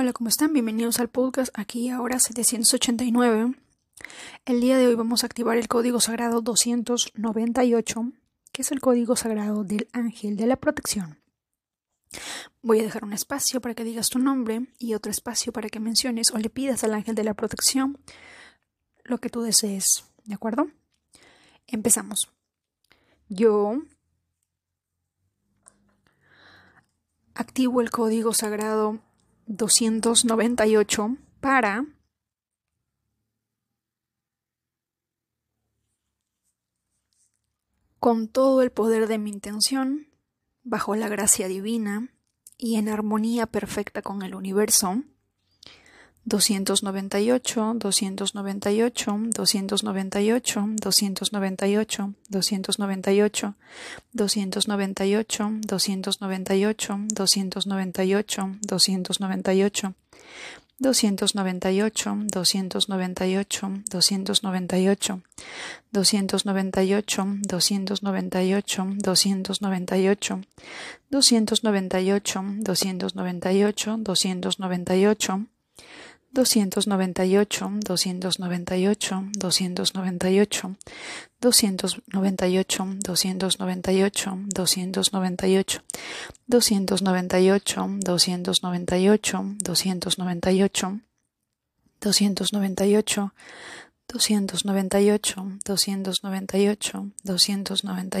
Hola, ¿cómo están? Bienvenidos al podcast aquí ahora 789. El día de hoy vamos a activar el código sagrado 298, que es el código sagrado del ángel de la protección. Voy a dejar un espacio para que digas tu nombre y otro espacio para que menciones o le pidas al ángel de la protección lo que tú desees, ¿de acuerdo? Empezamos. Yo activo el código sagrado 298 para con todo el poder de mi intención, bajo la gracia divina y en armonía perfecta con el universo, 298, 298, 298, 298, 298, 298, 298, 298, 298, 298, 298, 298, 298, 298, 298, 298, 298, 298, doscientos noventa y ocho, doscientos noventa y ocho, doscientos noventa y ocho, doscientos noventa